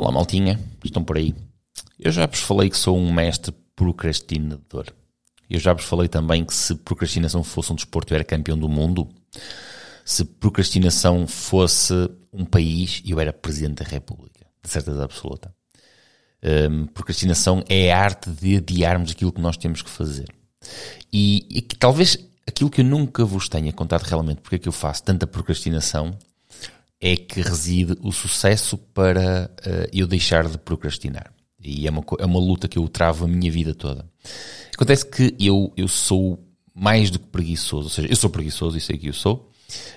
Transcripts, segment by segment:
Olá, maltinha, estão por aí. Eu já vos falei que sou um mestre procrastinador. Eu já vos falei também que se procrastinação fosse um desporto, eu era campeão do mundo. Se procrastinação fosse um país, eu era presidente da República, de certeza absoluta. Um, procrastinação é a arte de adiarmos aquilo que nós temos que fazer. E, e que talvez aquilo que eu nunca vos tenha contado realmente porque é que eu faço tanta procrastinação é que reside o sucesso para uh, eu deixar de procrastinar. E é uma, é uma luta que eu travo a minha vida toda. Acontece que eu, eu sou mais do que preguiçoso, ou seja, eu sou preguiçoso e sei que eu sou,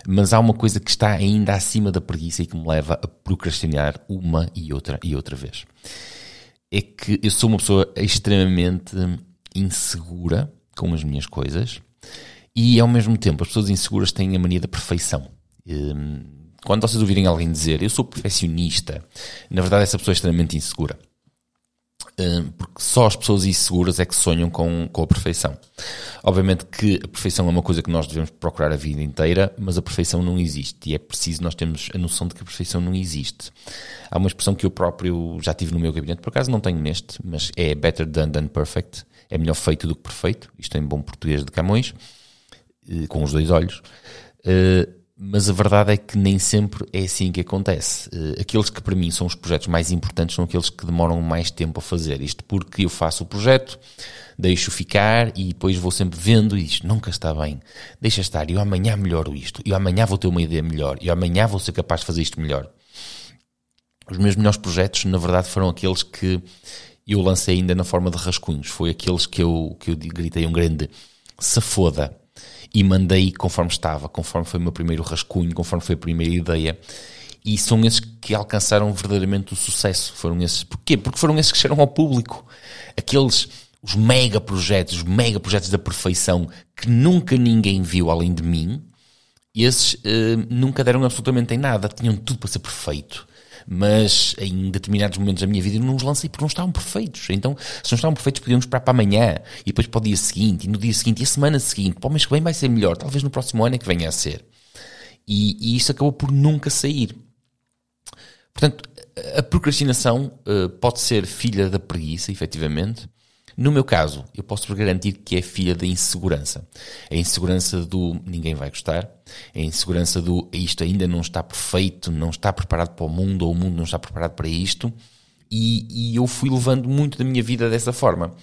mas há uma coisa que está ainda acima da preguiça e que me leva a procrastinar uma e outra e outra vez. É que eu sou uma pessoa extremamente insegura com as minhas coisas e ao mesmo tempo as pessoas inseguras têm a mania da perfeição. Hum, quando vocês ouvirem alguém dizer eu sou perfeccionista, na verdade essa pessoa é extremamente insegura. Hum, porque só as pessoas inseguras é que sonham com, com a perfeição. Obviamente que a perfeição é uma coisa que nós devemos procurar a vida inteira, mas a perfeição não existe e é preciso nós termos a noção de que a perfeição não existe. Há uma expressão que eu próprio já tive no meu gabinete, por acaso não tenho neste, mas é better done than perfect. É melhor feito do que perfeito, isto em bom português de Camões, eh, com os dois olhos. Eh, mas a verdade é que nem sempre é assim que acontece. Eh, aqueles que para mim são os projetos mais importantes são aqueles que demoram mais tempo a fazer. Isto porque eu faço o projeto, deixo ficar e depois vou sempre vendo e isto nunca está bem. Deixa estar, eu amanhã melhoro isto, eu amanhã vou ter uma ideia melhor, eu amanhã vou ser capaz de fazer isto melhor. Os meus melhores projetos, na verdade, foram aqueles que eu lancei ainda na forma de rascunhos. Foi aqueles que eu, que eu gritei um grande se foda e mandei conforme estava, conforme foi o meu primeiro rascunho, conforme foi a primeira ideia. E são esses que alcançaram verdadeiramente o sucesso. Foram esses. Porquê? Porque foram esses que chegaram ao público. Aqueles, os mega projetos, os mega projetos da perfeição que nunca ninguém viu além de mim, esses uh, nunca deram absolutamente em nada. Tinham tudo para ser perfeito mas em determinados momentos da minha vida eu não os lancei porque não estavam perfeitos. Então, se não estavam perfeitos, podíamos esperar para amanhã, e depois para o dia seguinte, e no dia seguinte, e a semana seguinte, para o mês que vem vai ser melhor, talvez no próximo ano é que venha a ser. E, e isso acabou por nunca sair. Portanto, a procrastinação uh, pode ser filha da preguiça, efetivamente, no meu caso, eu posso garantir que é filha da insegurança. A insegurança do ninguém vai gostar, a insegurança do isto ainda não está perfeito, não está preparado para o mundo, ou o mundo não está preparado para isto. E, e eu fui levando muito da minha vida dessa forma.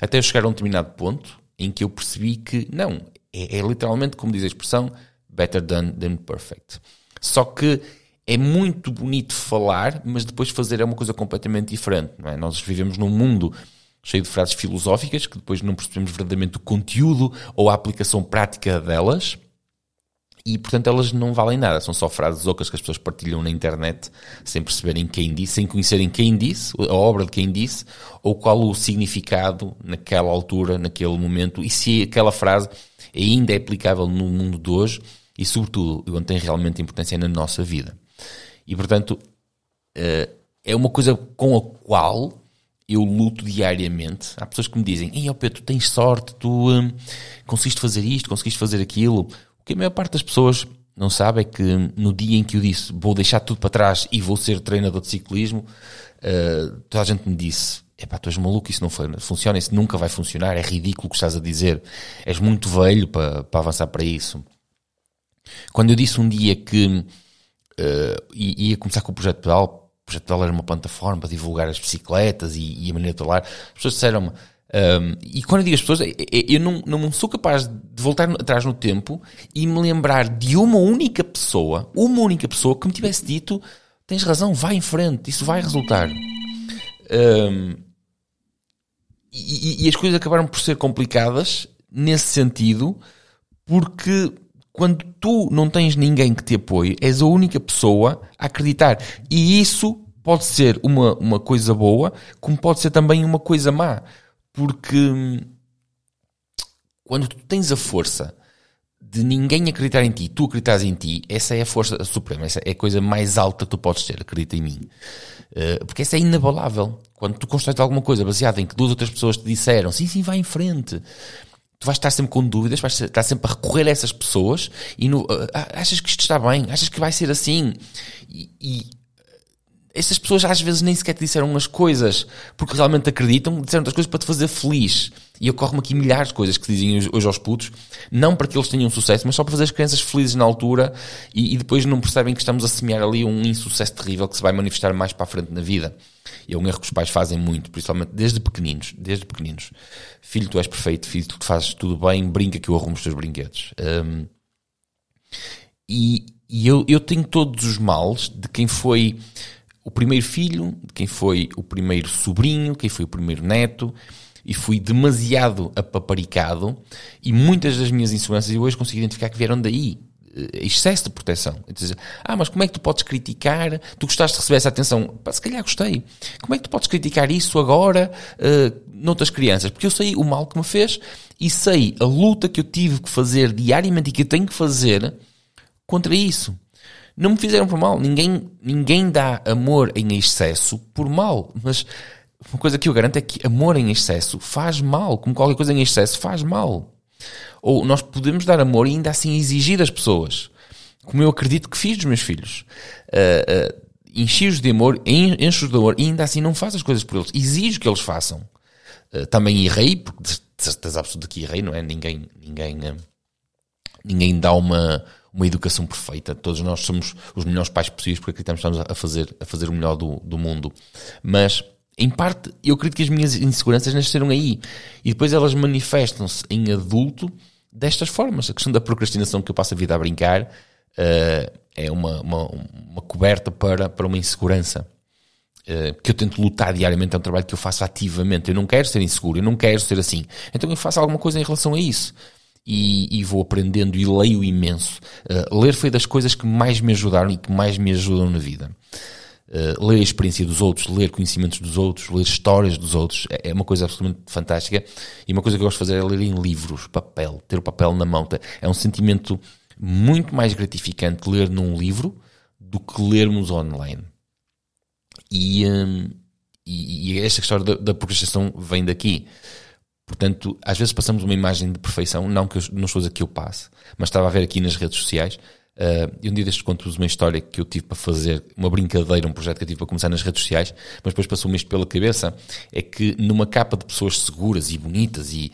Até chegar a um determinado ponto em que eu percebi que, não, é, é literalmente, como diz a expressão, better done than perfect. Só que é muito bonito falar, mas depois fazer é uma coisa completamente diferente. É? Nós vivemos num mundo cheio de frases filosóficas que depois não percebemos verdadeiramente o conteúdo ou a aplicação prática delas. E, portanto, elas não valem nada. São só frases ocas que as pessoas partilham na internet sem perceberem quem disse, sem conhecerem quem disse, a obra de quem disse, ou qual o significado naquela altura, naquele momento, e se aquela frase ainda é aplicável no mundo de hoje e, sobretudo, onde tem realmente importância na nossa vida. E, portanto, eh, é uma coisa com a qual eu luto diariamente. Há pessoas que me dizem: Ei, oh Pedro, tu tens sorte, tu hum, conseguiste fazer isto, conseguiste fazer aquilo. O que a maior parte das pessoas não sabe é que no dia em que eu disse vou deixar tudo para trás e vou ser treinador de ciclismo, uh, toda a gente me disse: Epá, tu és maluco, isso não funciona, isso nunca vai funcionar, é ridículo o que estás a dizer, és muito velho para, para avançar para isso. Quando eu disse um dia que uh, ia começar com o projeto pedal, projeto dela era uma plataforma para divulgar as bicicletas e, e a maneira de falar. As pessoas disseram-me, um, e quando eu digo as pessoas, eu não, não sou capaz de voltar atrás no tempo e me lembrar de uma única pessoa, uma única pessoa que me tivesse dito: tens razão, vai em frente, isso vai resultar. Um, e, e, as coisas acabaram por ser complicadas nesse sentido, porque quando tu não tens ninguém que te apoie, és a única pessoa a acreditar. E isso pode ser uma, uma coisa boa, como pode ser também uma coisa má. Porque hum, quando tu tens a força de ninguém acreditar em ti, tu acreditas em ti, essa é a força suprema, essa é a coisa mais alta que tu podes ter, acredita em mim. Uh, porque essa é inabalável. Quando tu constróis alguma coisa baseada em que duas outras pessoas te disseram, sim, sim, vai em frente tu vais estar sempre com dúvidas, vais estar sempre a recorrer a essas pessoas e no, uh, achas que isto está bem, achas que vai ser assim? E estas pessoas às vezes nem sequer te disseram umas coisas porque realmente acreditam, disseram as coisas para te fazer feliz. E ocorre-me aqui milhares de coisas que dizem hoje aos putos, não para que eles tenham sucesso, mas só para fazer as crianças felizes na altura e, e depois não percebem que estamos a semear ali um insucesso terrível que se vai manifestar mais para a frente na vida. E é um erro que os pais fazem muito, principalmente desde pequeninos, desde pequeninos. Filho, tu és perfeito, filho, tu fazes tudo bem, brinca que eu arrumo os teus brinquedos. Um, e, e eu, eu tenho todos os males de quem foi o primeiro filho, de quem foi o primeiro sobrinho, quem foi o primeiro neto, e fui demasiado apaparicado, e muitas das minhas inseguranças eu hoje consigo identificar que vieram daí. Eh, excesso de proteção. ah, mas como é que tu podes criticar? Tu gostaste de receber essa atenção? Pá, se calhar gostei. Como é que tu podes criticar isso agora uh, noutras crianças? Porque eu sei o mal que me fez e sei a luta que eu tive que fazer diariamente e que eu tenho que fazer contra isso. Não me fizeram por mal. Ninguém, ninguém dá amor em excesso por mal. Mas uma coisa que eu garanto é que amor em excesso faz mal. Como qualquer coisa em excesso faz mal. Ou nós podemos dar amor e ainda assim exigir das pessoas. Como eu acredito que fiz dos meus filhos. Uh, uh, Enchi-os de amor, encho-os de amor e ainda assim não faço as coisas por eles. Exijo que eles façam. Uh, também errei, porque de certeza absoluta que errei, não é? Ninguém, ninguém, ninguém dá uma, uma educação perfeita. Todos nós somos os melhores pais possíveis porque acreditamos que estamos a fazer, a fazer o melhor do, do mundo. Mas, em parte, eu acredito que as minhas inseguranças nasceram aí. E depois elas manifestam-se em adulto destas formas. A questão da procrastinação que eu passo a vida a brincar uh, é uma, uma, uma, coberta para, para uma insegurança. Uh, que eu tento lutar diariamente, é um trabalho que eu faço ativamente. Eu não quero ser inseguro, eu não quero ser assim. Então eu faço alguma coisa em relação a isso e, e, vou aprendendo e leio imenso. Uh, ler foi das coisas que mais me ajudaram e que mais me ajudam na vida. Uh, ler a experiência dos outros, ler conhecimentos dos outros, ler histórias dos outros, é, é uma coisa absolutamente fantástica. E uma coisa que eu gosto de fazer é ler em livros, papel, ter o papel na mão. É um sentimento muito mais gratificante ler num livro do que lermos online. E, um, e, e esta história da, da procrastinação vem daqui. Portanto, às vezes passamos uma imagem de perfeição, não que eu, não estou a dizer que eu passe, mas estava a ver aqui nas redes sociais, uh, e um dia destes conto-vos uma história que eu tive para fazer, uma brincadeira, um projeto que eu tive para começar nas redes sociais, mas depois passou-me isto pela cabeça, é que numa capa de pessoas seguras e bonitas e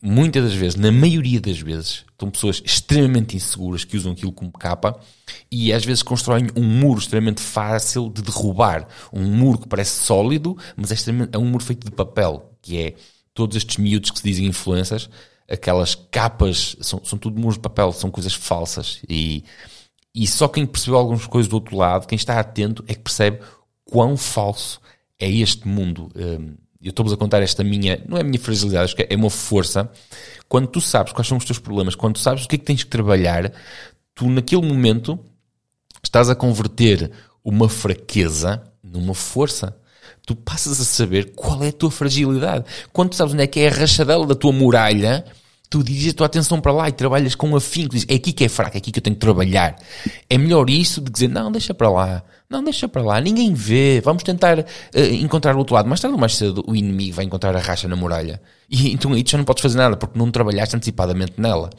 muitas das vezes, na maioria das vezes, estão pessoas extremamente inseguras que usam aquilo como capa e às vezes constroem um muro extremamente fácil de derrubar. Um muro que parece sólido, mas é, é um muro feito de papel, que é todos estes miúdos que se dizem influências, aquelas capas, são, são tudo muros de papel, são coisas falsas. E, e só quem percebeu algumas coisas do outro lado, quem está atento, é que percebe quão falso é este mundo. Hum, eu estou-vos a contar esta minha, não é a minha fragilidade, acho que é uma força. Quando tu sabes quais são os teus problemas, quando tu sabes o que é que tens que trabalhar, tu naquele momento estás a converter uma fraqueza numa força tu passas a saber qual é a tua fragilidade. Quando tu sabes onde é que é a rachadela da tua muralha, tu diriges a tua atenção para lá e trabalhas com afinco. Dizes, é aqui que é fraco, é aqui que eu tenho que trabalhar. É melhor isso que dizer, não, deixa para lá. Não, deixa para lá. Ninguém vê. Vamos tentar uh, encontrar o outro lado. Mais tarde ou mais cedo, o inimigo vai encontrar a racha na muralha. E então aí tu já não podes fazer nada porque não trabalhaste antecipadamente nela.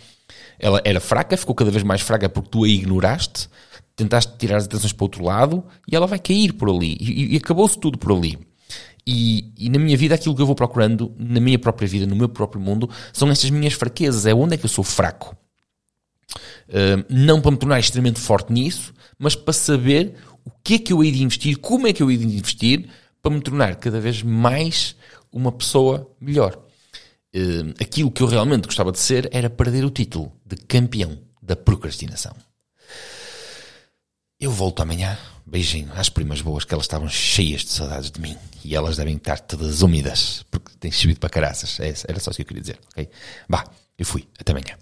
Ela era fraca, ficou cada vez mais fraca porque tu a ignoraste tentaste tirar as atenções para outro lado e ela vai cair por ali. E, e acabou-se tudo por ali. E, e, na minha vida, aquilo que eu vou procurando, na minha própria vida, no meu próprio mundo, são estas minhas fraquezas. É onde é que eu sou fraco. Uh, não para me tornar extremamente forte nisso, mas para saber o que é que eu hei de investir, como é que eu hei de investir, para me tornar cada vez mais uma pessoa melhor. Uh, aquilo que eu realmente gostava de ser era perder o título de campeão da procrastinação. Eu volto amanhã. Beijinho às primas boas, que elas estavam cheias de saudades de mim. E elas devem estar todas úmidas, porque têm subido para caraças. É, era só isso que eu queria dizer, ok? Bah, eu fui. Até amanhã.